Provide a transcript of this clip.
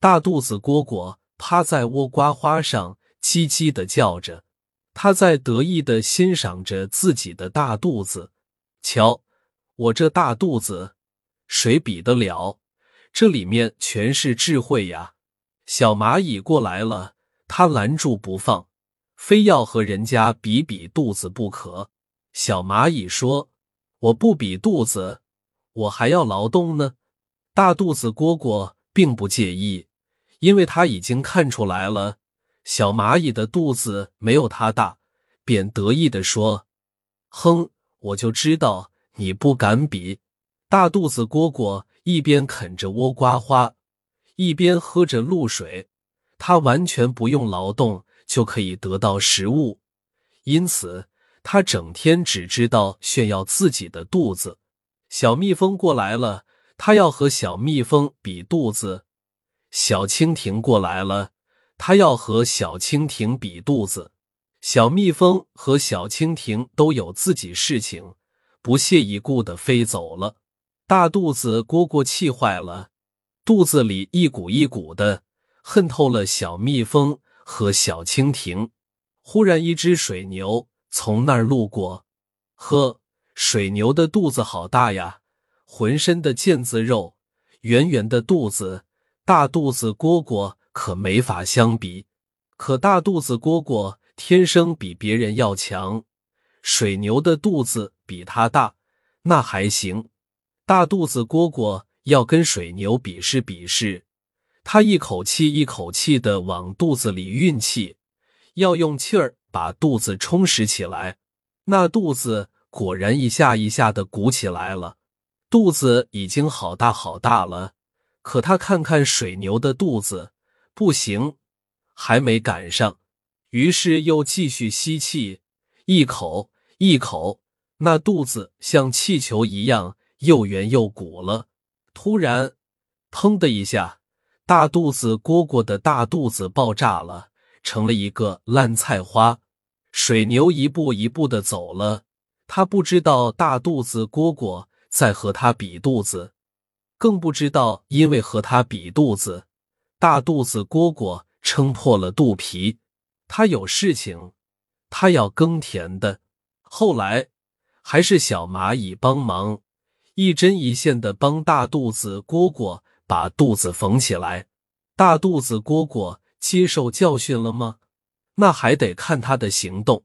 大肚子蝈蝈趴在倭瓜花上，叽叽的叫着。他在得意的欣赏着自己的大肚子。瞧，我这大肚子，谁比得了？这里面全是智慧呀！小蚂蚁过来了，他拦住不放，非要和人家比比肚子不可。小蚂蚁说：“我不比肚子，我还要劳动呢。”大肚子蝈蝈并不介意，因为他已经看出来了，小蚂蚁的肚子没有他大，便得意的说：“哼，我就知道你不敢比。”大肚子蝈蝈一边啃着倭瓜花，一边喝着露水，它完全不用劳动就可以得到食物，因此它整天只知道炫耀自己的肚子。小蜜蜂过来了，它要和小蜜蜂比肚子；小蜻蜓过来了，它要和小蜻蜓比肚子。小蜜蜂和小蜻蜓都有自己事情，不屑一顾的飞走了。大肚子蝈蝈气坏了，肚子里一股一股的，恨透了小蜜蜂和小蜻蜓。忽然，一只水牛从那儿路过，呵，水牛的肚子好大呀，浑身的腱子肉，圆圆的肚子，大肚子蝈蝈可没法相比。可大肚子蝈蝈天生比别人要强，水牛的肚子比它大，那还行。大肚子蝈蝈要跟水牛比试比试，他一口气一口气的往肚子里运气，要用气儿把肚子充实起来。那肚子果然一下一下的鼓起来了，肚子已经好大好大了。可他看看水牛的肚子，不行，还没赶上。于是又继续吸气，一口一口，那肚子像气球一样。又圆又鼓了，突然，砰的一下，大肚子蝈蝈的大肚子爆炸了，成了一个烂菜花。水牛一步一步的走了，他不知道大肚子蝈蝈在和他比肚子，更不知道因为和他比肚子，大肚子蝈蝈撑破了肚皮。他有事情，他要耕田的。后来，还是小蚂蚁帮忙。一针一线的帮大肚子蝈蝈把肚子缝起来。大肚子蝈蝈接受教训了吗？那还得看他的行动。